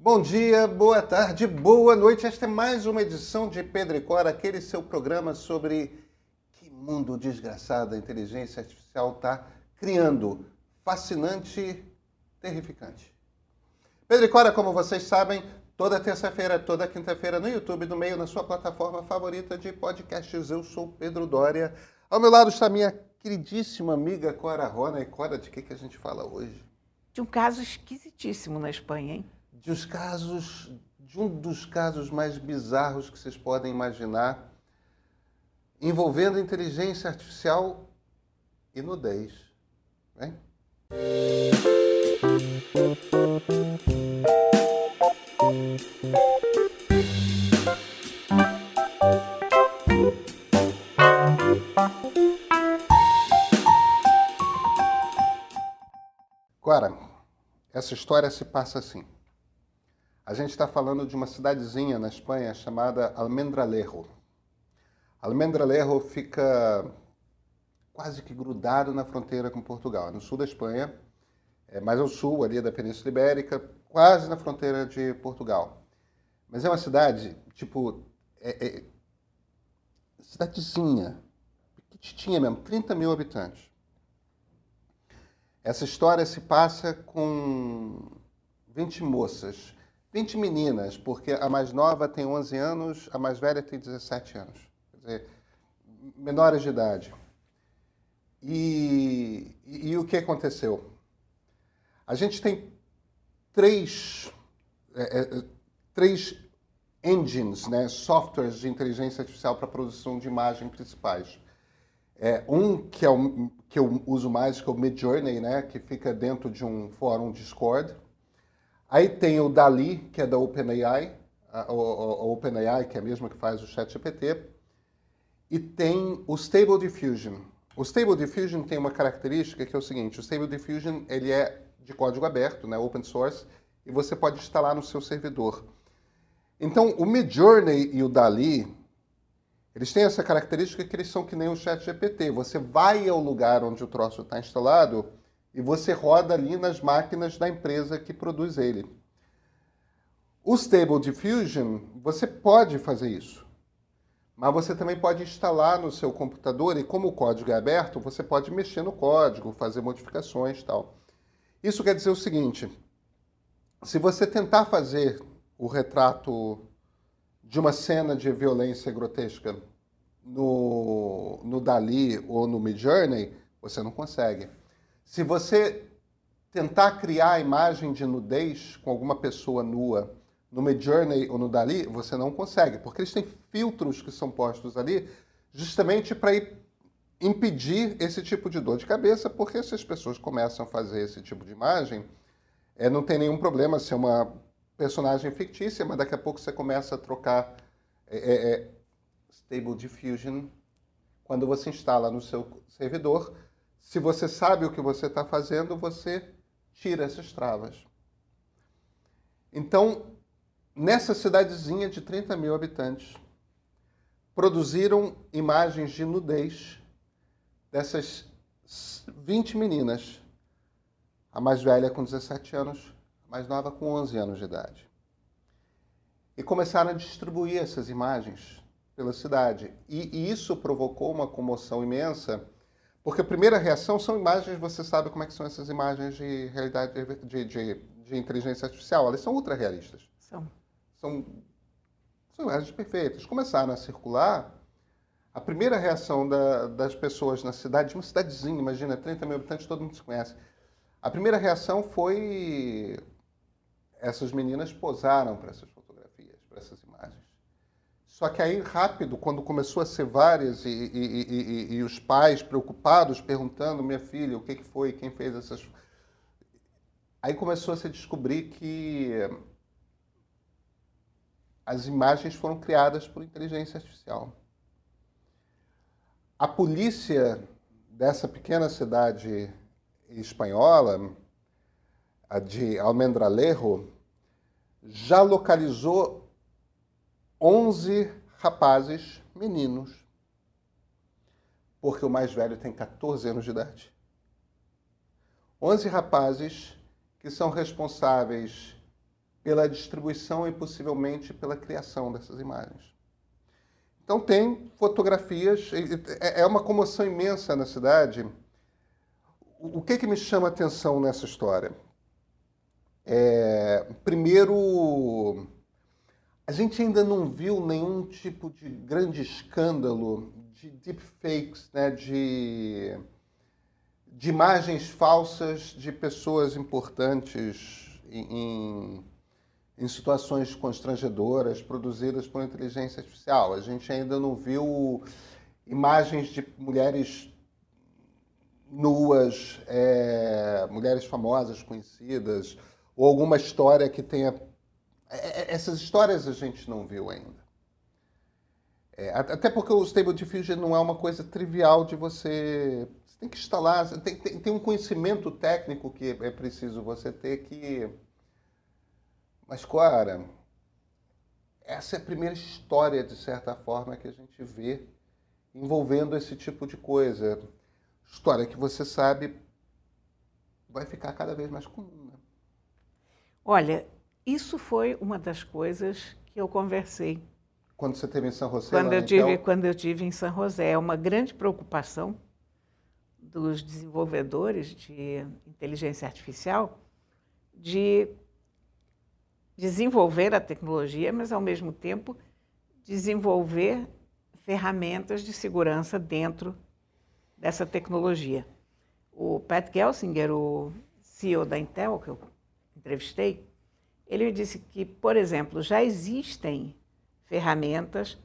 Bom dia, boa tarde, boa noite. Esta é mais uma edição de Pedro e Cora, aquele seu programa sobre que mundo desgraçado a inteligência artificial está criando. Fascinante, terrificante. Pedro e Cora, como vocês sabem, toda terça-feira, toda quinta-feira no YouTube, no meio, na sua plataforma favorita de podcasts. Eu sou Pedro Dória. Ao meu lado está minha queridíssima amiga Cora Rona. E Cora, de que, que a gente fala hoje? De um caso esquisitíssimo na Espanha, hein? De os casos, de um dos casos mais bizarros que vocês podem imaginar, envolvendo inteligência artificial e nudez. Vem? Cora, essa história se passa assim. A gente está falando de uma cidadezinha na Espanha chamada Almendralejo. Almendralejo fica quase que grudado na fronteira com Portugal, no sul da Espanha, é mais ao sul ali da Península Ibérica, quase na fronteira de Portugal. Mas é uma cidade, tipo, é, é, cidadezinha, pequitinha mesmo, 30 mil habitantes. Essa história se passa com 20 moças, 20 meninas, porque a mais nova tem 11 anos, a mais velha tem 17 anos. Quer dizer, menores de idade. E, e, e o que aconteceu? A gente tem três, é, é, três engines, né, softwares de inteligência artificial para produção de imagem principais. É, um que, é o, que eu uso mais, que é o Midjourney, né, que fica dentro de um fórum Discord. Aí tem o Dali, que é da OpenAI, a, a, a OpenAI, que é a mesma que faz o ChatGPT. E tem o Stable Diffusion. O Stable Diffusion tem uma característica que é o seguinte, o Stable Diffusion ele é de código aberto, né, open source, e você pode instalar no seu servidor. Então, o Midjourney e o Dali, eles têm essa característica que eles são que nem o Chat GPT. Você vai ao lugar onde o troço está instalado e você roda ali nas máquinas da empresa que produz ele. O Stable Diffusion, você pode fazer isso. Mas você também pode instalar no seu computador e como o código é aberto, você pode mexer no código, fazer modificações tal. Isso quer dizer o seguinte, se você tentar fazer o retrato de uma cena de violência grotesca no, no Dali ou no Midjourney, você não consegue. Se você tentar criar a imagem de nudez com alguma pessoa nua no Midjourney ou no Dali, você não consegue, porque eles têm filtros que são postos ali justamente para impedir esse tipo de dor de cabeça, porque se as pessoas começam a fazer esse tipo de imagem, é, não tem nenhum problema ser uma personagem fictícia, mas daqui a pouco você começa a trocar é, é, é, Stable Diffusion quando você instala no seu servidor. Se você sabe o que você está fazendo, você tira essas travas. Então, nessa cidadezinha de 30 mil habitantes, produziram imagens de nudez dessas 20 meninas, a mais velha com 17 anos, mais nova com 11 anos de idade. E começaram a distribuir essas imagens pela cidade. E, e, isso provocou uma comoção imensa, porque a primeira reação são imagens, você sabe como é que são essas imagens de realidade de, de, de inteligência artificial, elas são ultra realistas. São. São, são imagens perfeitas. Começaram a circular, a primeira reação da, das pessoas na cidade, uma cidadezinha, imagina, 30 mil habitantes, todo mundo se conhece. A primeira reação foi essas meninas posaram para essas fotografias, para essas imagens. Só que aí, rápido, quando começou a ser várias e, e, e, e os pais preocupados, perguntando, minha filha, o que, que foi, quem fez essas... Aí começou a se descobrir que as imagens foram criadas por inteligência artificial. A polícia dessa pequena cidade espanhola, a de Almendralejo, já localizou 11 rapazes meninos, porque o mais velho tem 14 anos de idade. 11 rapazes que são responsáveis pela distribuição e possivelmente pela criação dessas imagens. Então tem fotografias, é, é uma comoção imensa na cidade. O que, que me chama a atenção nessa história? É, primeiro, a gente ainda não viu nenhum tipo de grande escândalo de deepfakes, né, de, de imagens falsas de pessoas importantes em, em situações constrangedoras produzidas por inteligência artificial. A gente ainda não viu imagens de mulheres nuas, é, mulheres famosas, conhecidas, ou alguma história que tenha. É, é, essas histórias a gente não viu ainda. É, até porque o Stable Diffusion não é uma coisa trivial de você. Você tem que instalar, tem, tem, tem um conhecimento técnico que é preciso você ter que mas, Clara, essa é a primeira história, de certa forma, que a gente vê envolvendo esse tipo de coisa. História que você sabe vai ficar cada vez mais comum. Né? Olha, isso foi uma das coisas que eu conversei. Quando você teve em São José? Quando, eu tive, quando eu tive em São José. É uma grande preocupação dos desenvolvedores de inteligência artificial de desenvolver a tecnologia, mas ao mesmo tempo desenvolver ferramentas de segurança dentro dessa tecnologia. O Pat Gelsinger, o CEO da Intel, que eu entrevistei, ele me disse que, por exemplo, já existem ferramentas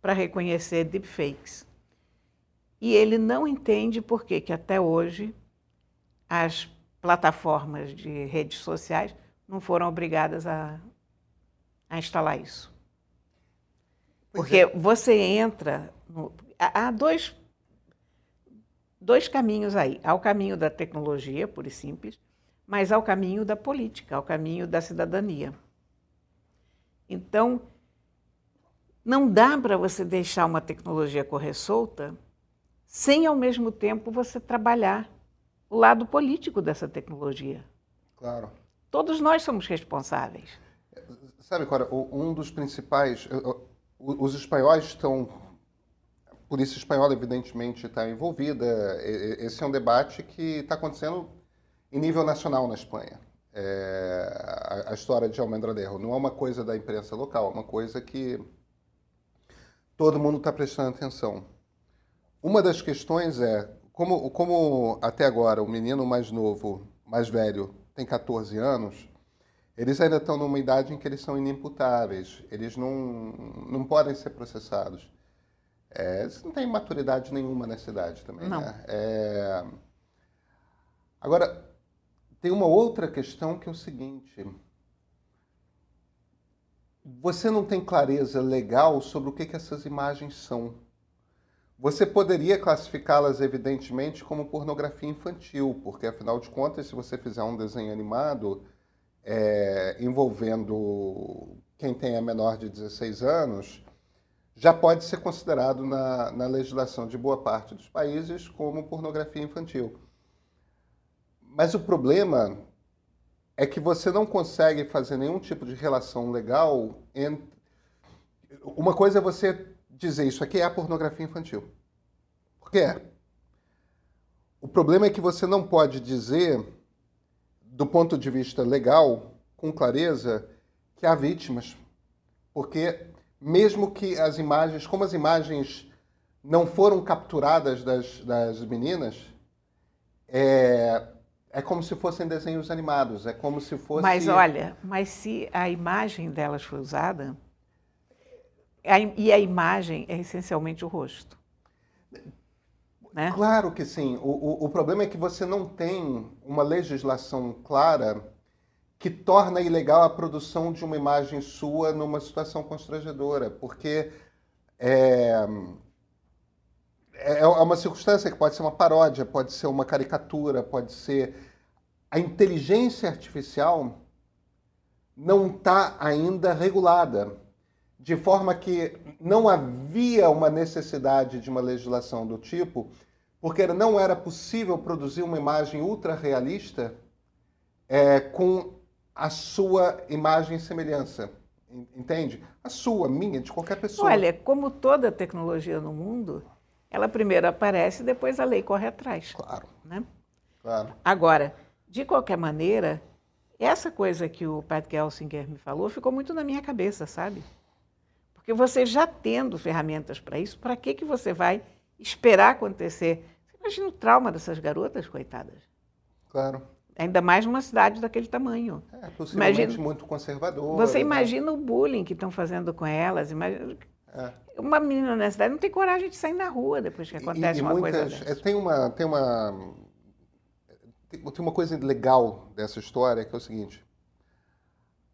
para reconhecer deepfakes. E ele não entende por que, que até hoje as plataformas de redes sociais não foram obrigadas a, a instalar isso. Porque é. você entra. No, há dois, dois caminhos aí. Há o caminho da tecnologia, pura e simples, mas há o caminho da política, há o caminho da cidadania. Então, não dá para você deixar uma tecnologia correr solta sem, ao mesmo tempo, você trabalhar o lado político dessa tecnologia. Claro. Todos nós somos responsáveis. Sabe, Cora, um dos principais. Os espanhóis estão. A polícia espanhola, evidentemente, está envolvida. Esse é um debate que está acontecendo em nível nacional na Espanha. É, a, história de Almendralejo não é uma coisa da imprensa local, é uma coisa que todo mundo está prestando atenção. Uma das questões é como, como até agora o menino mais novo, mais velho, tem 14 anos, eles ainda estão numa idade em que eles são inimputáveis, eles não, não podem ser processados. É, eles não têm maturidade nenhuma nessa idade também. Não. Né? É... Agora, tem uma outra questão que é o seguinte: você não tem clareza legal sobre o que, que essas imagens são. Você poderia classificá-las, evidentemente, como pornografia infantil, porque, afinal de contas, se você fizer um desenho animado é, envolvendo quem tenha menor de 16 anos, já pode ser considerado na, na legislação de boa parte dos países como pornografia infantil. Mas o problema é que você não consegue fazer nenhum tipo de relação legal entre. Uma coisa é você dizer isso aqui é a pornografia infantil. Porque é. O problema é que você não pode dizer, do ponto de vista legal, com clareza, que há vítimas. Porque mesmo que as imagens, como as imagens não foram capturadas das, das meninas, é, é como se fossem desenhos animados, é como se fosse... Mas olha, mas se a imagem delas foi usada, a, e a imagem é essencialmente o rosto. Né? Claro que sim. O, o, o problema é que você não tem uma legislação clara que torna ilegal a produção de uma imagem sua numa situação constrangedora, porque é, é, é uma circunstância que pode ser uma paródia, pode ser uma caricatura, pode ser. A inteligência artificial não está ainda regulada de forma que não havia uma necessidade de uma legislação do tipo, porque não era possível produzir uma imagem ultra realista é, com a sua imagem e semelhança. Entende? A sua, minha, de qualquer pessoa. Olha, como toda tecnologia no mundo, ela primeiro aparece e depois a lei corre atrás. Claro. Né? claro. Agora, de qualquer maneira, essa coisa que o Pat Gelsinger me falou ficou muito na minha cabeça, sabe? Porque você já tendo ferramentas para isso, para que, que você vai esperar acontecer? Você imagina o trauma dessas garotas, coitadas. Claro. Ainda mais numa cidade daquele tamanho. É, possivelmente imagina, muito conservador. Você né? imagina o bullying que estão fazendo com elas. Imagina, é. Uma menina na cidade não tem coragem de sair na rua depois que acontece e, e uma muitas, coisa dessa. É, tem uma tem uma tem uma coisa legal dessa história que é o seguinte: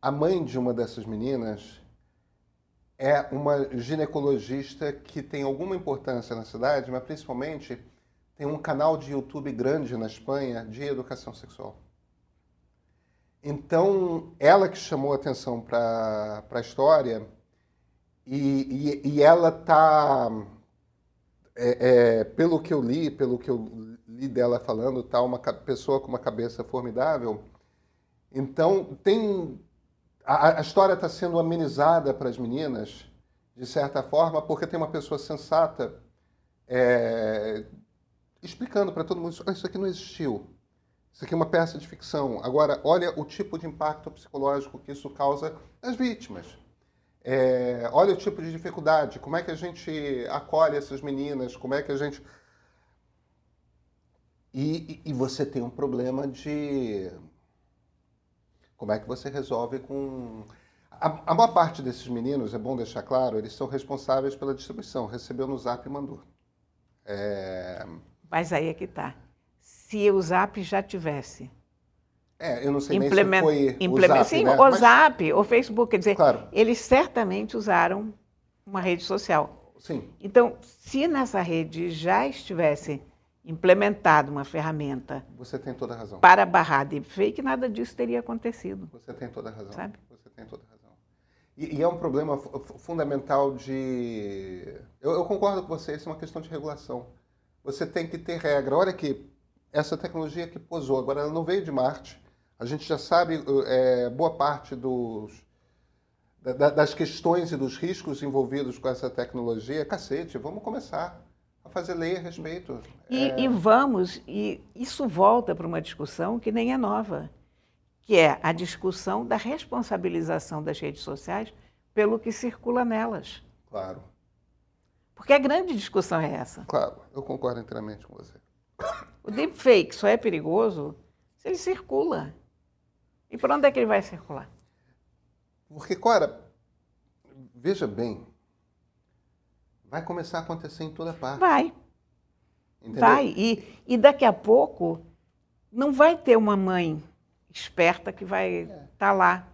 a mãe de uma dessas meninas é uma ginecologista que tem alguma importância na cidade, mas principalmente tem um canal de YouTube grande na Espanha de educação sexual. Então, ela que chamou atenção para a história e, e, ela está, é, é, pelo que eu li, pelo que eu li dela falando, tá uma pessoa com uma cabeça formidável. Então, tem a, a história está sendo amenizada para as meninas, de certa forma, porque tem uma pessoa sensata é, explicando para todo mundo: isso aqui não existiu. Isso aqui é uma peça de ficção. Agora, olha o tipo de impacto psicológico que isso causa nas vítimas. É, olha o tipo de dificuldade, como é que a gente acolhe essas meninas, como é que a gente. E, e, você tem um problema de. Como é que você resolve com. A, a maior parte desses meninos, é bom deixar claro, eles são responsáveis pela distribuição. Recebeu no zap e mandou. É... Mas aí é que está. Se o zap já tivesse é, eu não sei Implement, nem se foi o Zap, Sim, né? o Mas... Zap, o Facebook, quer dizer, claro. eles certamente usaram uma rede social. Sim. Então, se nessa rede já estivesse implementado uma ferramenta... Você tem toda a razão. Para barrar deepfake, nada disso teria acontecido. Você tem toda a razão. Sabe? Você tem toda a razão. E, e é um problema fundamental de... Eu, eu concordo com você, isso é uma questão de regulação. Você tem que ter regra. Olha aqui, essa tecnologia que posou, agora ela não veio de Marte, a gente já sabe é, boa parte dos, da, das questões e dos riscos envolvidos com essa tecnologia. Cacete, vamos começar a fazer lei a respeito. E, é... e vamos, e isso volta para uma discussão que nem é nova, que é a discussão da responsabilização das redes sociais pelo que circula nelas. Claro. Porque a grande discussão é essa. Claro, eu concordo inteiramente com você. O deepfake só é perigoso se ele circula. E por onde é que ele vai circular? Porque, Cora, veja bem, vai começar a acontecer em toda parte. Vai. Entendeu? Vai. E, e daqui a pouco não vai ter uma mãe esperta que vai estar é. tá lá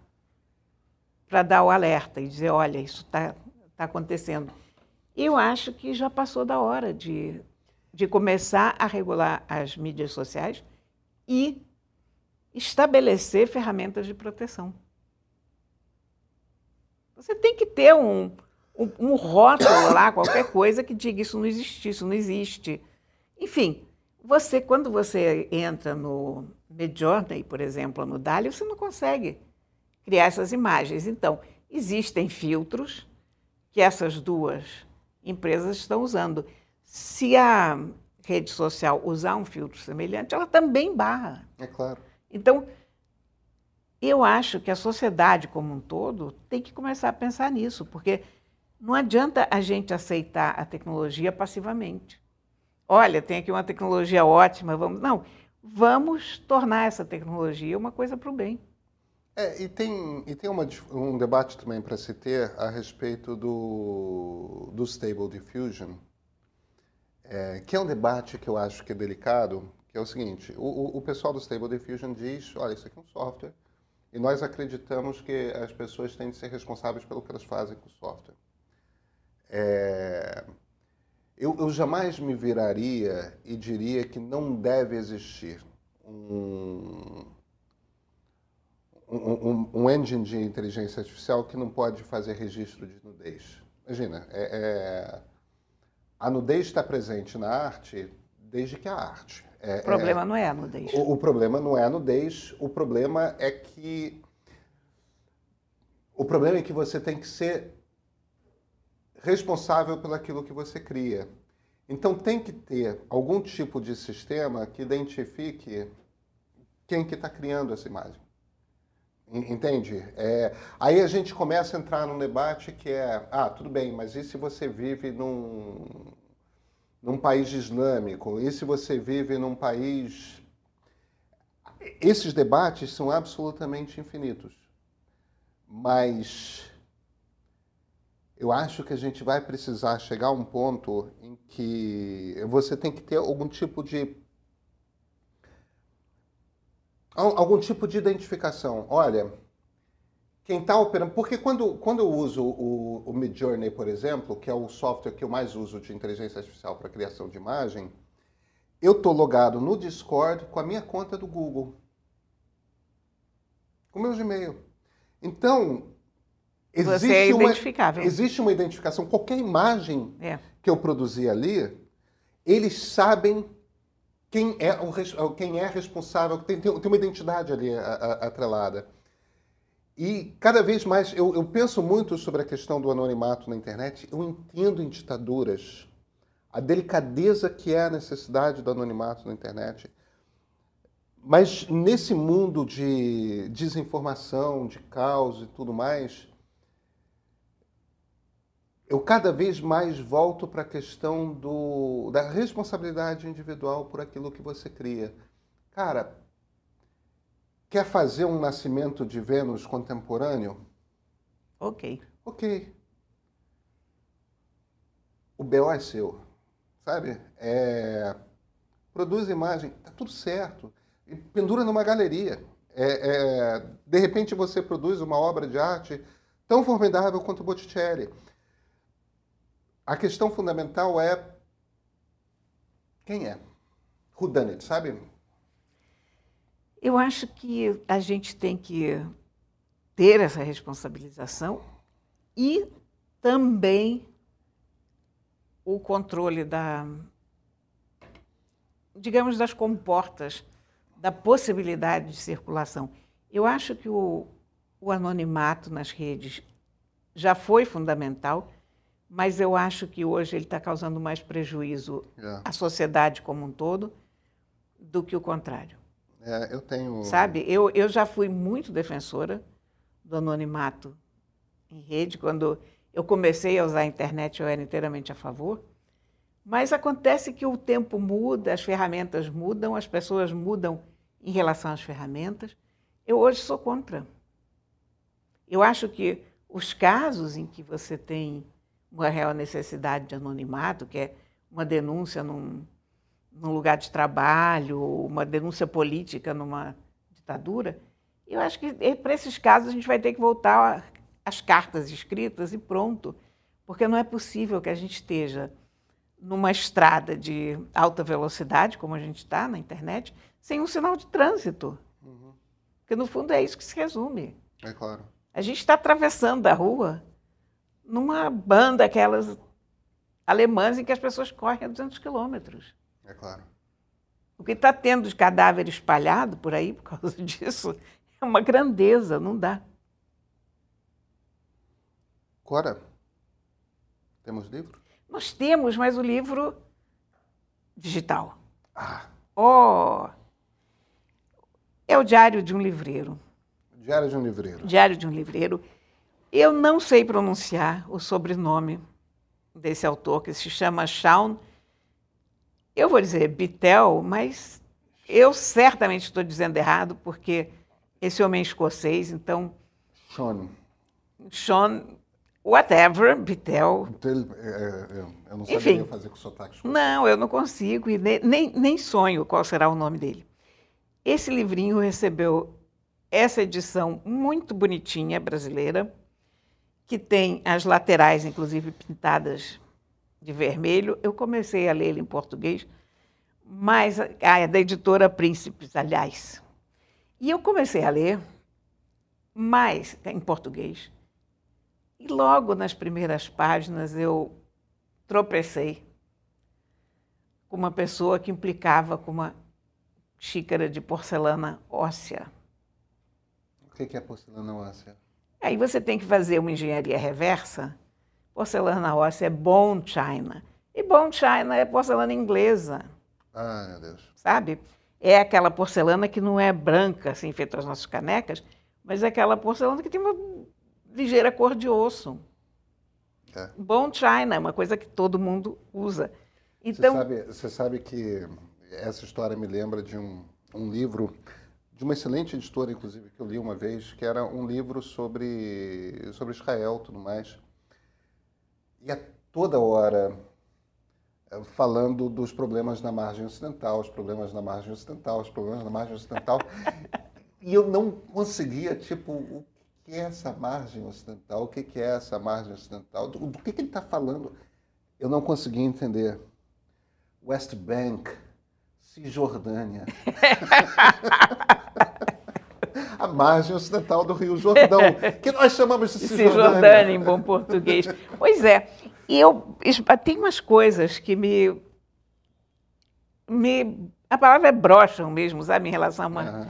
para dar o alerta e dizer, olha, isso está tá acontecendo. Eu acho que já passou da hora de, de começar a regular as mídias sociais e estabelecer ferramentas de proteção. Você tem que ter um, um, um rótulo lá, qualquer coisa que diga isso não existe, isso não existe. Enfim, você quando você entra no Midjourney, por exemplo, no DALI, você não consegue criar essas imagens. Então, existem filtros que essas duas empresas estão usando. Se a rede social usar um filtro semelhante, ela também barra. É claro. Então, eu acho que a sociedade como um todo tem que começar a pensar nisso, porque não adianta a gente aceitar a tecnologia passivamente. Olha, tem aqui uma tecnologia ótima, vamos. Não, vamos tornar essa tecnologia uma coisa para o bem. É, e tem, e tem uma, um debate também para se ter a respeito do, do Stable Diffusion, é, que é um debate que eu acho que é delicado, que é o seguinte, o, o pessoal do Stable Diffusion diz, olha, isso aqui é um software, e nós acreditamos que as pessoas têm de ser responsáveis pelo que elas fazem com o software. É, eu, eu, jamais me viraria e diria que não deve existir um, um, um, um engine de inteligência artificial que não pode fazer registro de nudez. Imagina, é, é, a nudez está presente na arte desde que a arte. É, o problema é, não é a nudez. O, o, problema não é a nudez, o problema é que O problema é que você tem que ser responsável pelo aquilo que você cria. Então tem que ter algum tipo de sistema que identifique quem que está criando essa imagem. Entende? É, aí a gente começa a entrar num debate que é, ah, tudo bem, mas e se você vive num, num país islâmico? E se você vive num país... Esses debates são absolutamente infinitos. Mas eu acho que a gente vai precisar chegar a um ponto em que você tem que ter algum tipo de algum tipo de identificação. Olha, quem está operando. Porque quando, quando eu uso o, o Midjourney, por exemplo, que é o software que eu mais uso de inteligência artificial para criação de imagem, eu estou logado no Discord com a minha conta do Google. Com o meu Gmail. Então, Existe Você é identificável. Uma, existe uma identificação. Qualquer imagem é. que eu produzir ali, eles sabem quem é, o, quem é responsável, tem, tem uma identidade ali atrelada. E cada vez mais, eu, eu penso muito sobre a questão do anonimato na internet. Eu entendo em ditaduras a delicadeza que é a necessidade do anonimato na internet. Mas nesse mundo de desinformação, de caos e tudo mais, eu cada vez mais volto para a questão do, da responsabilidade individual por aquilo que você cria. Cara, quer fazer um nascimento de Vênus contemporâneo? Ok. Ok. O BO é seu, sabe? É... Produz imagem, tá tudo certo. E pendura numa galeria. É, é... De repente você produz uma obra de arte tão formidável quanto Botticelli a questão fundamental é quem é? Who done it, sabe? Eu acho que a gente tem que ter essa responsabilização e também o controle da, digamos, das comportas, da possibilidade de circulação. Eu acho que o, o anonimato nas redes já foi fundamental mas eu acho que hoje ele está causando mais prejuízo é. à sociedade como um todo do que o contrário. É, eu tenho. Sabe, eu, eu já fui muito defensora do anonimato em rede. Quando eu comecei a usar a internet, eu era inteiramente a favor. Mas acontece que o tempo muda, as ferramentas mudam, as pessoas mudam em relação às ferramentas. Eu hoje sou contra. Eu acho que os casos em que você tem uma real necessidade de anonimato, que é uma denúncia num, num lugar de trabalho, uma denúncia política numa ditadura, eu acho que eh, para esses casos a gente vai ter que voltar às cartas escritas e pronto, porque não é possível que a gente esteja numa estrada de alta velocidade, como a gente está na internet, sem um sinal de trânsito. Uhum. Porque, no fundo, é isso que se resume. É claro. A gente está atravessando a rua numa banda, aquelas alemãs em que as pessoas correm a 200 quilômetros. É claro. O que está tendo de cadáver espalhado por aí por causa disso é uma grandeza, não dá. Cora, temos livro? Nós temos, mas o livro digital. Ah. Oh! É o Diário de um Livreiro. Diário de um Livreiro. Diário de um Livreiro. Eu não sei pronunciar o sobrenome desse autor, que se chama Shaun. Eu vou dizer Bitel, mas eu certamente estou dizendo errado, porque esse homem é escocês, então. Sean. Sean, whatever, Bitel. Então, é, é, eu não saberia Enfim, fazer com sotaque. Não, eu não consigo, e nem, nem sonho qual será o nome dele. Esse livrinho recebeu essa edição muito bonitinha brasileira que tem as laterais, inclusive, pintadas de vermelho. Eu comecei a ler ele em português, mas ah, é da editora Príncipes, aliás. E eu comecei a ler mais em português. E logo nas primeiras páginas eu tropecei com uma pessoa que implicava com uma xícara de porcelana óssea. O que é porcelana óssea? Aí você tem que fazer uma engenharia reversa. Porcelana óssea é bone china. E bone china é porcelana inglesa. Ah, meu Deus. Sabe? É aquela porcelana que não é branca, assim, feita as nossas canecas, mas é aquela porcelana que tem uma ligeira cor de osso. É. Bone china é uma coisa que todo mundo usa. Então, você, sabe, você sabe que essa história me lembra de um, um livro de uma excelente editora, inclusive, que eu li uma vez, que era um livro sobre, sobre Israel e tudo mais. E a toda hora eh, falando dos problemas na margem ocidental, os problemas na margem ocidental, os problemas na margem ocidental. e eu não conseguia, tipo, o que é essa margem ocidental? O que é essa margem ocidental? Do, do que, que ele está falando? Eu não conseguia entender. West Bank, Cisjordânia. a margem ocidental do Rio Jordão, que nós chamamos de Cisjordânia. Cisjordânia em bom português. Pois é, e eu tem umas coisas que me, me a palavra é brocham mesmo, sabe, em relação a uma, uhum.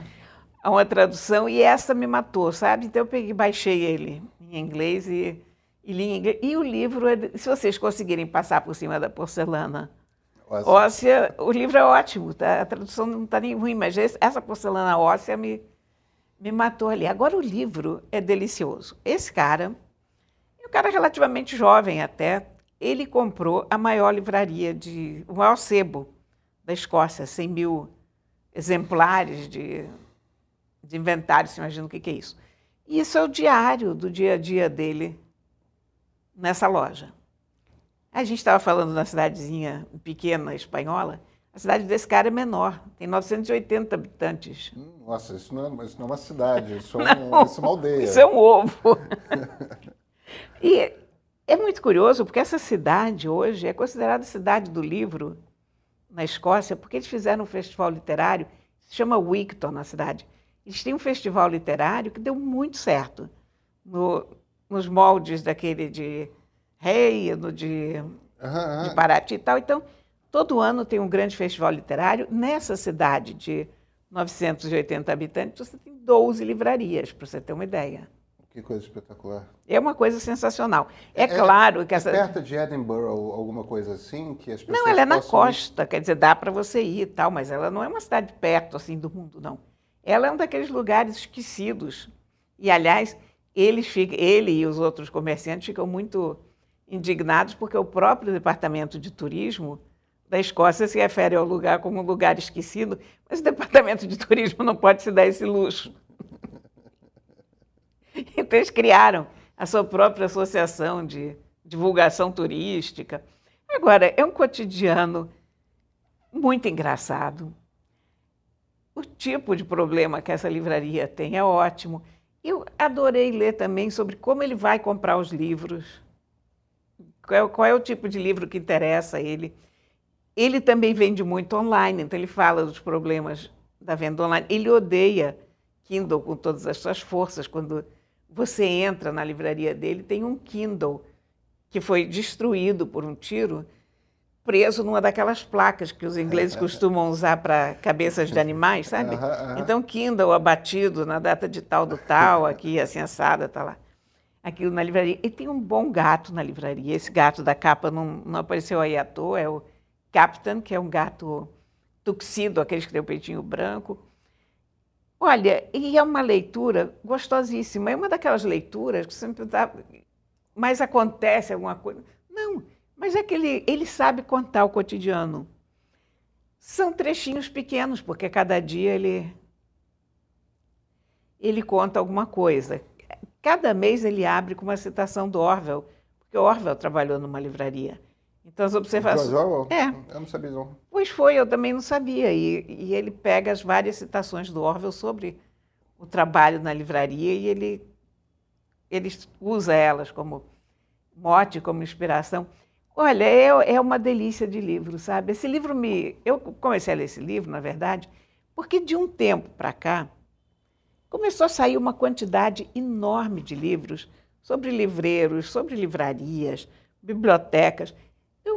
a uma tradução, e essa me matou, sabe? Então eu peguei, baixei ele em inglês e, e li em inglês. E o livro, é, se vocês conseguirem passar por cima da porcelana óssea, óssea o livro é ótimo, tá? a tradução não está nem ruim, mas essa porcelana óssea me, me matou ali. Agora o livro é delicioso. Esse cara, um cara relativamente jovem até, ele comprou a maior livraria de, o maior sebo da Escócia, 100 mil exemplares de, de inventário, você imagina o que, que é isso. E isso é o diário do dia a dia dele nessa loja. A gente estava falando na cidadezinha pequena espanhola, a cidade desse cara é menor, tem 980 habitantes. Nossa, isso não é, isso não é uma cidade, isso é, um, isso é uma aldeia. Isso é um ovo. e é muito curioso, porque essa cidade hoje é considerada cidade do livro na Escócia, porque eles fizeram um festival literário, se chama Wigton na cidade. Eles têm um festival literário que deu muito certo, no, nos moldes daquele de Reino, de, uhum. de Paraty e tal. Então, Todo ano tem um grande festival literário. Nessa cidade de 980 habitantes, você tem 12 livrarias, para você ter uma ideia. Que coisa espetacular. É uma coisa sensacional. É, é claro que é essa. perto de Edinburgh, alguma coisa assim, que as pessoas. Não, ela é na costa, ir... quer dizer, dá para você ir e tal, mas ela não é uma cidade perto assim do mundo, não. Ela é um daqueles lugares esquecidos. E, aliás, ele e os outros comerciantes ficam muito indignados porque o próprio departamento de turismo da Escócia se refere ao lugar como um lugar esquecido, mas o departamento de turismo não pode se dar esse luxo. Então, eles criaram a sua própria associação de divulgação turística. Agora, é um cotidiano muito engraçado. O tipo de problema que essa livraria tem é ótimo. Eu adorei ler também sobre como ele vai comprar os livros, qual é, qual é o tipo de livro que interessa a ele. Ele também vende muito online, então ele fala dos problemas da venda online. Ele odeia Kindle com todas as suas forças. Quando você entra na livraria dele, tem um Kindle que foi destruído por um tiro, preso numa daquelas placas que os ingleses costumam usar para cabeças de animais, sabe? Então, Kindle abatido na data de tal do tal, aqui assim assada, está lá. Aquilo na livraria. E tem um bom gato na livraria. Esse gato da capa não, não apareceu aí à toa, é o Captain, que é um gato tuxido, aqueles que têm o peitinho branco. Olha, e é uma leitura gostosíssima. É uma daquelas leituras que sempre dá. Mas acontece alguma coisa. Não, mas é que ele, ele sabe contar o cotidiano. São trechinhos pequenos, porque cada dia ele, ele conta alguma coisa. Cada mês ele abre com uma citação do Orwell, porque Orwell trabalhou numa livraria. Então as observações. É. Eu não sabia não. Pois foi, eu também não sabia. E, e, ele pega as várias citações do Orwell sobre o trabalho na livraria e ele, ele usa elas como mote, como inspiração. Olha, é, é uma delícia de livro, sabe? Esse livro me. Eu comecei a ler esse livro, na verdade, porque de um tempo para cá começou a sair uma quantidade enorme de livros sobre livreiros, sobre livrarias, bibliotecas.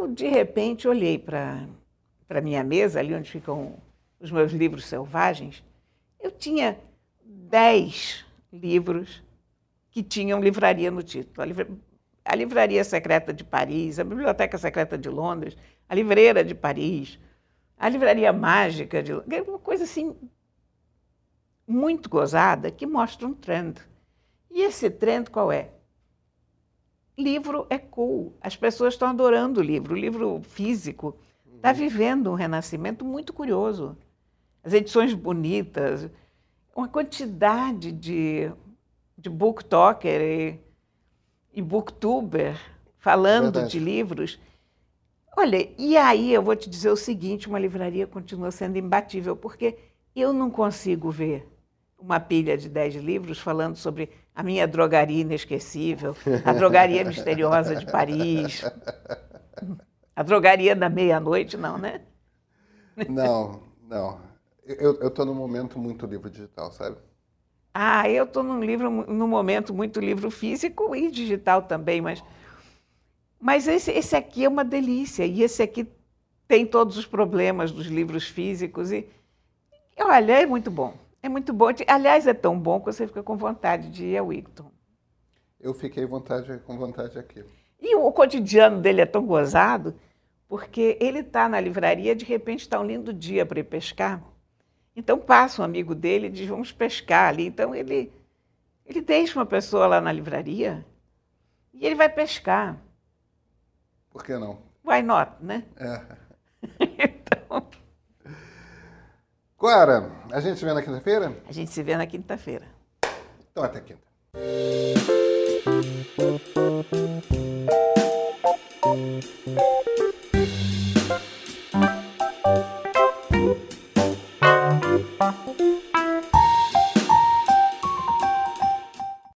Eu, de repente, olhei para a minha mesa, ali onde ficam os meus livros selvagens. Eu tinha dez livros que tinham livraria no título. A, livra... a Livraria Secreta de Paris, a Biblioteca Secreta de Londres, a Livreira de Paris, a Livraria Mágica de uma coisa assim muito gozada que mostra um trend. E esse trend qual é? Livro é cool. As pessoas estão adorando o livro. O livro físico está uhum. vivendo um renascimento muito curioso. As edições bonitas, uma quantidade de, de booktalker e, e booktuber falando Verdade. de livros. Olha, e aí eu vou te dizer o seguinte: uma livraria continua sendo imbatível, porque eu não consigo ver uma pilha de dez livros falando sobre a minha drogaria inesquecível, a drogaria misteriosa de Paris, a drogaria da meia-noite, não, né? Não, não. Eu estou num momento muito livro digital, sabe? Ah, eu estou num livro, num momento muito livro físico e digital também, mas, mas esse, esse aqui é uma delícia e esse aqui tem todos os problemas dos livros físicos e, olha, é muito bom. É muito bom. Aliás, é tão bom que você fica com vontade de ir ao Wigton. Eu fiquei vontade, com vontade aqui. E o cotidiano dele é tão gozado, porque ele está na livraria, de repente está um lindo dia para ir pescar. Então passa um amigo dele e diz, vamos pescar ali. Então ele, ele deixa uma pessoa lá na livraria e ele vai pescar. Por que não? Why not, né? É. então... Clara, a gente se vê na quinta-feira? A gente se vê na quinta-feira. Então, até quinta.